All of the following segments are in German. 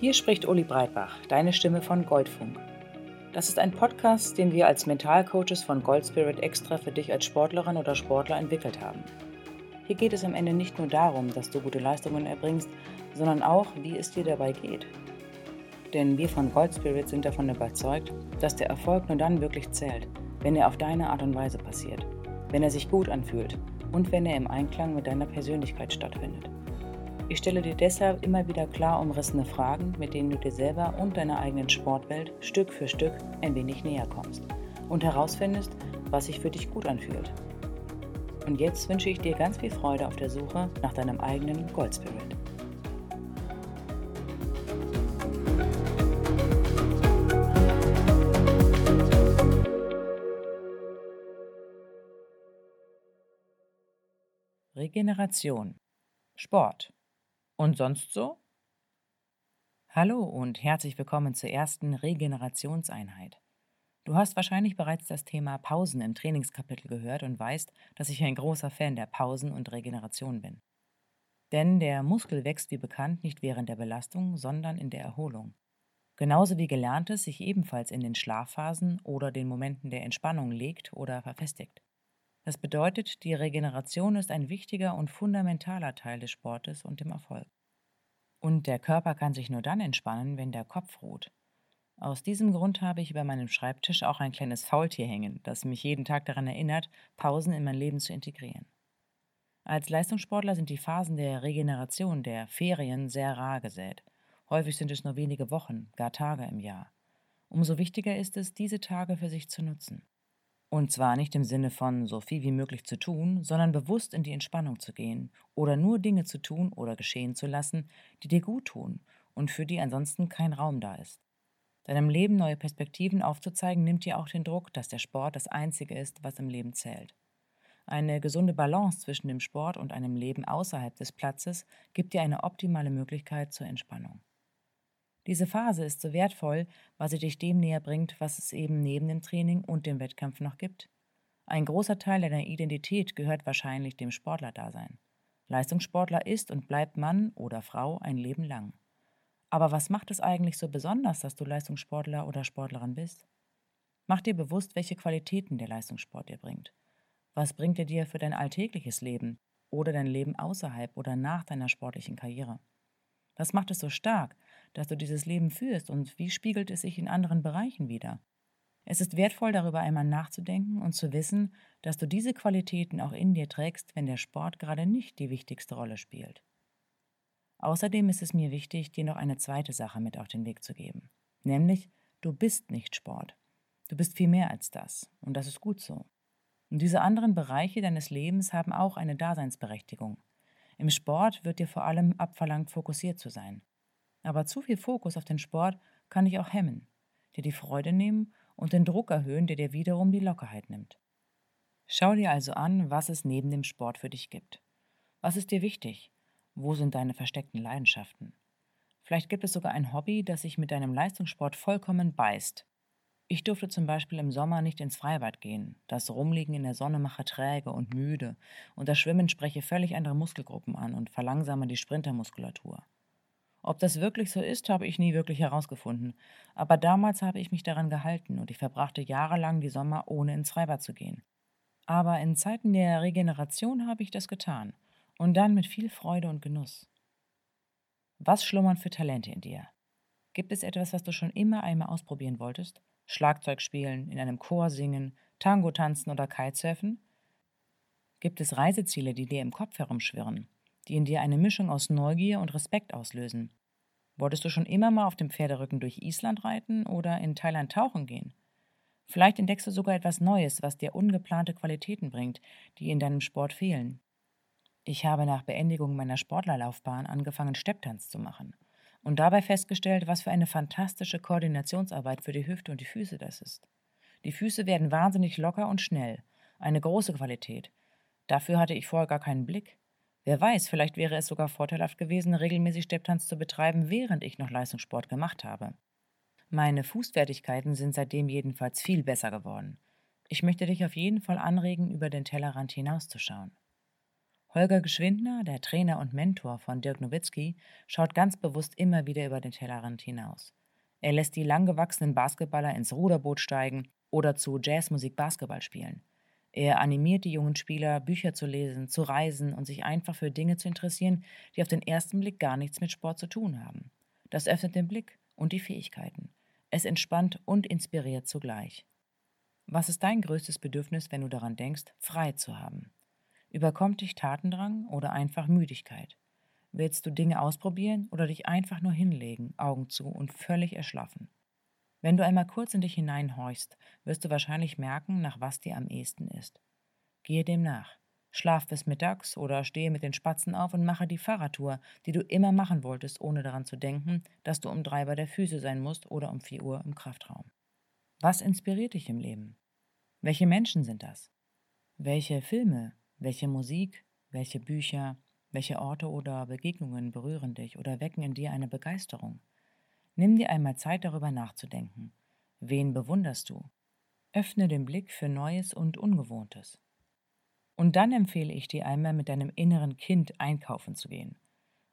Hier spricht Uli Breitbach, deine Stimme von Goldfunk. Das ist ein Podcast, den wir als Mentalcoaches von Goldspirit extra für dich als Sportlerin oder Sportler entwickelt haben. Hier geht es am Ende nicht nur darum, dass du gute Leistungen erbringst, sondern auch, wie es dir dabei geht. Denn wir von Goldspirit sind davon überzeugt, dass der Erfolg nur dann wirklich zählt, wenn er auf deine Art und Weise passiert, wenn er sich gut anfühlt und wenn er im Einklang mit deiner Persönlichkeit stattfindet. Ich stelle dir deshalb immer wieder klar umrissene Fragen, mit denen du dir selber und deiner eigenen Sportwelt Stück für Stück ein wenig näher kommst und herausfindest, was sich für dich gut anfühlt. Und jetzt wünsche ich dir ganz viel Freude auf der Suche nach deinem eigenen Gold Spirit. Regeneration Sport und sonst so? Hallo und herzlich willkommen zur ersten Regenerationseinheit. Du hast wahrscheinlich bereits das Thema Pausen im Trainingskapitel gehört und weißt, dass ich ein großer Fan der Pausen und Regeneration bin. Denn der Muskel wächst wie bekannt nicht während der Belastung, sondern in der Erholung. Genauso wie Gelerntes sich ebenfalls in den Schlafphasen oder den Momenten der Entspannung legt oder verfestigt. Das bedeutet, die Regeneration ist ein wichtiger und fundamentaler Teil des Sportes und dem Erfolg. Und der Körper kann sich nur dann entspannen, wenn der Kopf ruht. Aus diesem Grund habe ich über meinem Schreibtisch auch ein kleines Faultier hängen, das mich jeden Tag daran erinnert, Pausen in mein Leben zu integrieren. Als Leistungssportler sind die Phasen der Regeneration, der Ferien, sehr rar gesät. Häufig sind es nur wenige Wochen, gar Tage im Jahr. Umso wichtiger ist es, diese Tage für sich zu nutzen. Und zwar nicht im Sinne von so viel wie möglich zu tun, sondern bewusst in die Entspannung zu gehen oder nur Dinge zu tun oder geschehen zu lassen, die dir gut tun und für die ansonsten kein Raum da ist. Deinem Leben neue Perspektiven aufzuzeigen, nimmt dir auch den Druck, dass der Sport das Einzige ist, was im Leben zählt. Eine gesunde Balance zwischen dem Sport und einem Leben außerhalb des Platzes gibt dir eine optimale Möglichkeit zur Entspannung. Diese Phase ist so wertvoll, weil sie dich dem näher bringt, was es eben neben dem Training und dem Wettkampf noch gibt. Ein großer Teil deiner Identität gehört wahrscheinlich dem Sportlerdasein. Leistungssportler ist und bleibt Mann oder Frau ein Leben lang. Aber was macht es eigentlich so besonders, dass du Leistungssportler oder Sportlerin bist? Mach dir bewusst, welche Qualitäten der Leistungssport dir bringt. Was bringt er dir für dein alltägliches Leben oder dein Leben außerhalb oder nach deiner sportlichen Karriere? Was macht es so stark, dass du dieses Leben führst und wie spiegelt es sich in anderen Bereichen wider? Es ist wertvoll, darüber einmal nachzudenken und zu wissen, dass du diese Qualitäten auch in dir trägst, wenn der Sport gerade nicht die wichtigste Rolle spielt. Außerdem ist es mir wichtig, dir noch eine zweite Sache mit auf den Weg zu geben, nämlich du bist nicht Sport. Du bist viel mehr als das, und das ist gut so. Und diese anderen Bereiche deines Lebens haben auch eine Daseinsberechtigung. Im Sport wird dir vor allem abverlangt, fokussiert zu sein. Aber zu viel Fokus auf den Sport kann dich auch hemmen, dir die Freude nehmen und den Druck erhöhen, der dir wiederum die Lockerheit nimmt. Schau dir also an, was es neben dem Sport für dich gibt. Was ist dir wichtig? Wo sind deine versteckten Leidenschaften? Vielleicht gibt es sogar ein Hobby, das sich mit deinem Leistungssport vollkommen beißt ich durfte zum Beispiel im Sommer nicht ins Freibad gehen. Das Rumliegen in der Sonne mache träge und müde und das Schwimmen spreche völlig andere Muskelgruppen an und verlangsame die Sprintermuskulatur. Ob das wirklich so ist, habe ich nie wirklich herausgefunden, aber damals habe ich mich daran gehalten und ich verbrachte jahrelang die Sommer ohne ins Freibad zu gehen. Aber in Zeiten der Regeneration habe ich das getan und dann mit viel Freude und Genuss. Was schlummern für Talente in dir? Gibt es etwas, was du schon immer einmal ausprobieren wolltest? Schlagzeug spielen, in einem Chor singen, Tango tanzen oder Kitesurfen? Gibt es Reiseziele, die dir im Kopf herumschwirren, die in dir eine Mischung aus Neugier und Respekt auslösen? Wolltest du schon immer mal auf dem Pferderücken durch Island reiten oder in Thailand tauchen gehen? Vielleicht entdeckst du sogar etwas Neues, was dir ungeplante Qualitäten bringt, die in deinem Sport fehlen. Ich habe nach Beendigung meiner Sportlerlaufbahn angefangen, Stepptanz zu machen und dabei festgestellt, was für eine fantastische Koordinationsarbeit für die Hüfte und die Füße das ist. Die Füße werden wahnsinnig locker und schnell, eine große Qualität. Dafür hatte ich vorher gar keinen Blick. Wer weiß, vielleicht wäre es sogar vorteilhaft gewesen, regelmäßig Stepptanz zu betreiben, während ich noch Leistungssport gemacht habe. Meine Fußfertigkeiten sind seitdem jedenfalls viel besser geworden. Ich möchte dich auf jeden Fall anregen, über den Tellerrand hinauszuschauen. Holger Geschwindner, der Trainer und Mentor von Dirk Nowitzki, schaut ganz bewusst immer wieder über den Tellerrand hinaus. Er lässt die langgewachsenen Basketballer ins Ruderboot steigen oder zu Jazzmusik Basketball spielen. Er animiert die jungen Spieler, Bücher zu lesen, zu reisen und sich einfach für Dinge zu interessieren, die auf den ersten Blick gar nichts mit Sport zu tun haben. Das öffnet den Blick und die Fähigkeiten. Es entspannt und inspiriert zugleich. Was ist dein größtes Bedürfnis, wenn du daran denkst, frei zu haben? Überkommt dich Tatendrang oder einfach Müdigkeit? Willst du Dinge ausprobieren oder dich einfach nur hinlegen, Augen zu und völlig erschlaffen? Wenn du einmal kurz in dich hineinhorchst, wirst du wahrscheinlich merken, nach was dir am ehesten ist. Gehe dem nach. Schlaf bis mittags oder stehe mit den Spatzen auf und mache die Fahrradtour, die du immer machen wolltest, ohne daran zu denken, dass du um drei bei der Füße sein musst oder um vier Uhr im Kraftraum. Was inspiriert dich im Leben? Welche Menschen sind das? Welche Filme, welche Musik, welche Bücher, welche Orte oder Begegnungen berühren dich oder wecken in dir eine Begeisterung? Nimm dir einmal Zeit, darüber nachzudenken. Wen bewunderst du? Öffne den Blick für Neues und Ungewohntes. Und dann empfehle ich dir einmal mit deinem inneren Kind einkaufen zu gehen.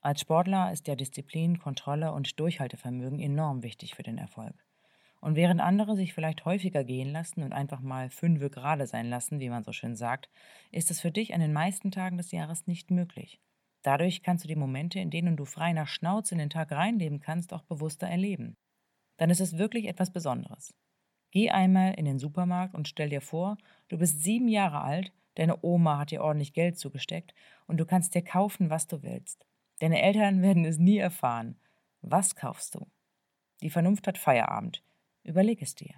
Als Sportler ist ja Disziplin, Kontrolle und Durchhaltevermögen enorm wichtig für den Erfolg. Und während andere sich vielleicht häufiger gehen lassen und einfach mal fünfe gerade sein lassen, wie man so schön sagt, ist es für dich an den meisten Tagen des Jahres nicht möglich. Dadurch kannst du die Momente, in denen du frei nach Schnauze in den Tag reinleben kannst, auch bewusster erleben. Dann ist es wirklich etwas Besonderes. Geh einmal in den Supermarkt und stell dir vor, du bist sieben Jahre alt, deine Oma hat dir ordentlich Geld zugesteckt und du kannst dir kaufen, was du willst. Deine Eltern werden es nie erfahren. Was kaufst du? Die Vernunft hat Feierabend. Überleg es dir.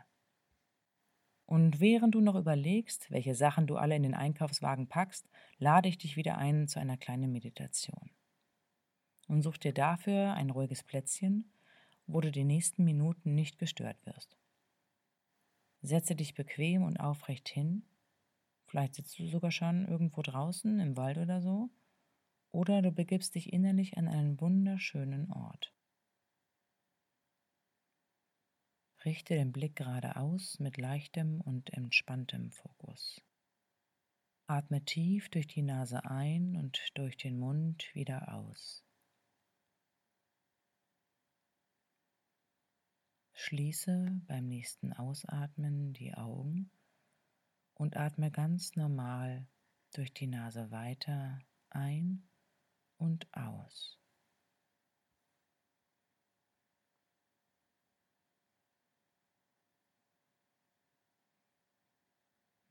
Und während du noch überlegst, welche Sachen du alle in den Einkaufswagen packst, lade ich dich wieder ein zu einer kleinen Meditation. Und such dir dafür ein ruhiges Plätzchen, wo du die nächsten Minuten nicht gestört wirst. Setze dich bequem und aufrecht hin. Vielleicht sitzt du sogar schon irgendwo draußen im Wald oder so. Oder du begibst dich innerlich an einen wunderschönen Ort. Richte den Blick geradeaus mit leichtem und entspanntem Fokus. Atme tief durch die Nase ein und durch den Mund wieder aus. Schließe beim nächsten Ausatmen die Augen und atme ganz normal durch die Nase weiter ein und aus.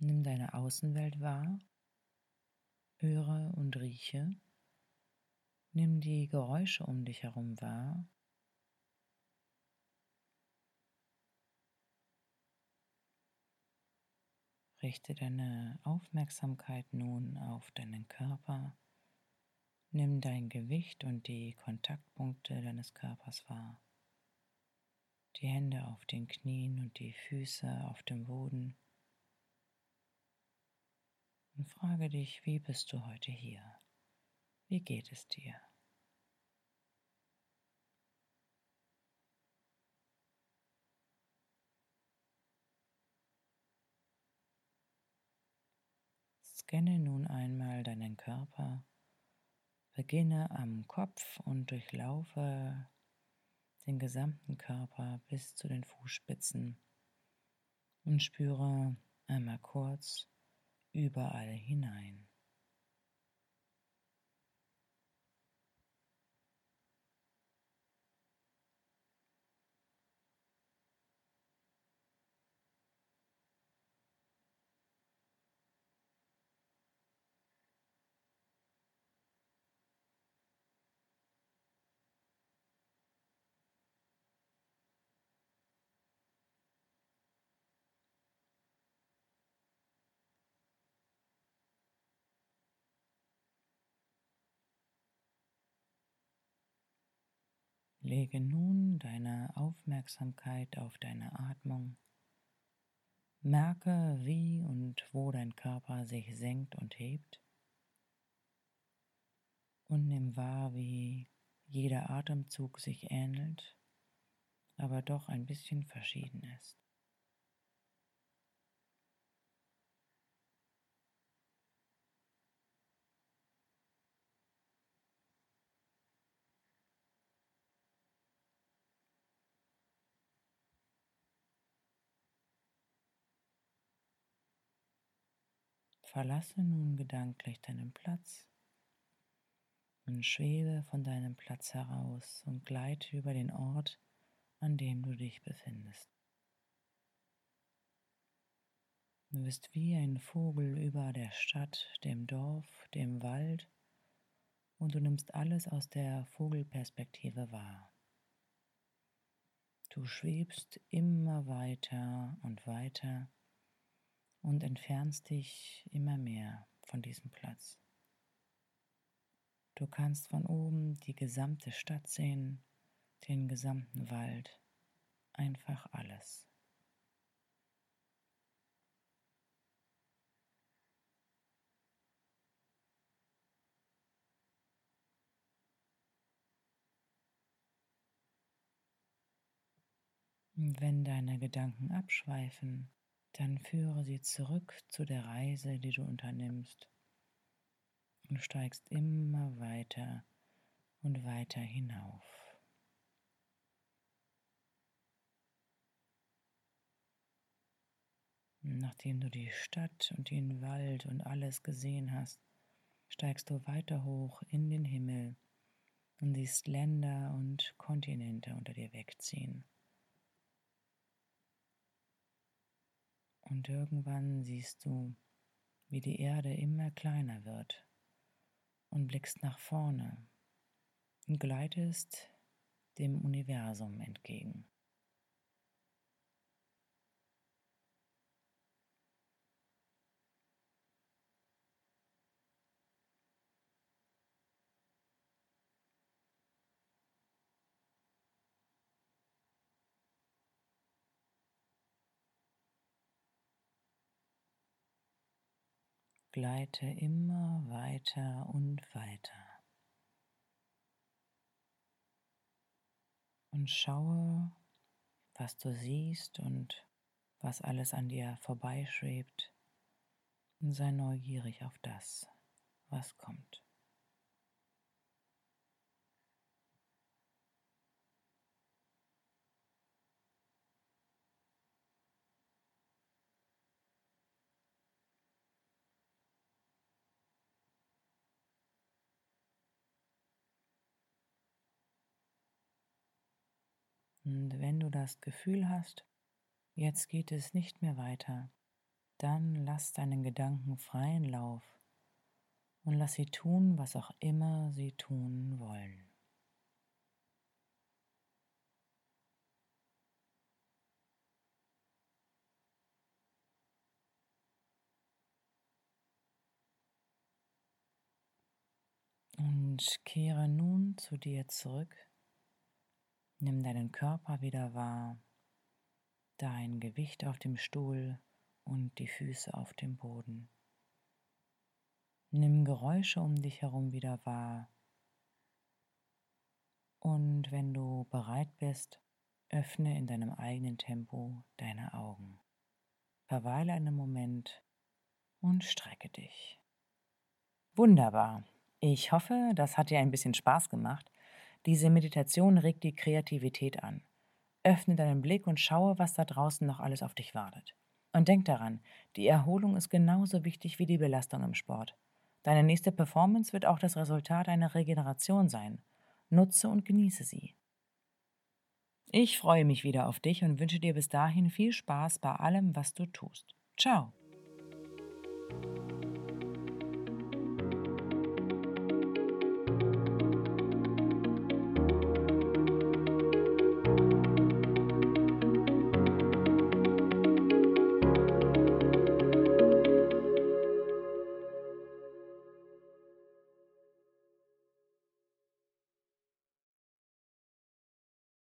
Nimm deine Außenwelt wahr, höre und rieche. Nimm die Geräusche um dich herum wahr. Richte deine Aufmerksamkeit nun auf deinen Körper. Nimm dein Gewicht und die Kontaktpunkte deines Körpers wahr. Die Hände auf den Knien und die Füße auf dem Boden und frage dich, wie bist du heute hier? Wie geht es dir? Scanne nun einmal deinen Körper, beginne am Kopf und durchlaufe den gesamten Körper bis zu den Fußspitzen und spüre einmal kurz, überall hinein. Lege nun deine Aufmerksamkeit auf deine Atmung. Merke, wie und wo dein Körper sich senkt und hebt. Und nimm wahr, wie jeder Atemzug sich ähnelt, aber doch ein bisschen verschieden ist. Verlasse nun gedanklich deinen Platz und schwebe von deinem Platz heraus und gleite über den Ort, an dem du dich befindest. Du bist wie ein Vogel über der Stadt, dem Dorf, dem Wald und du nimmst alles aus der Vogelperspektive wahr. Du schwebst immer weiter und weiter und entfernst dich immer mehr von diesem Platz. Du kannst von oben die gesamte Stadt sehen, den gesamten Wald, einfach alles. Wenn deine Gedanken abschweifen, dann führe sie zurück zu der Reise, die du unternimmst und steigst immer weiter und weiter hinauf. Nachdem du die Stadt und den Wald und alles gesehen hast, steigst du weiter hoch in den Himmel und siehst Länder und Kontinente unter dir wegziehen. Und irgendwann siehst du, wie die Erde immer kleiner wird und blickst nach vorne und gleitest dem Universum entgegen. Gleite immer weiter und weiter. Und schaue, was du siehst und was alles an dir vorbeischwebt. Und sei neugierig auf das, was kommt. Und wenn du das Gefühl hast, jetzt geht es nicht mehr weiter, dann lass deinen Gedanken freien Lauf und lass sie tun, was auch immer sie tun wollen. Und kehre nun zu dir zurück Nimm deinen Körper wieder wahr, dein Gewicht auf dem Stuhl und die Füße auf dem Boden. Nimm Geräusche um dich herum wieder wahr. Und wenn du bereit bist, öffne in deinem eigenen Tempo deine Augen. Verweile einen Moment und strecke dich. Wunderbar. Ich hoffe, das hat dir ein bisschen Spaß gemacht diese Meditation regt die Kreativität an. Öffne deinen Blick und schaue, was da draußen noch alles auf dich wartet. Und denk daran, die Erholung ist genauso wichtig wie die Belastung im Sport. Deine nächste Performance wird auch das Resultat einer Regeneration sein. Nutze und genieße sie. Ich freue mich wieder auf dich und wünsche dir bis dahin viel Spaß bei allem, was du tust. Ciao.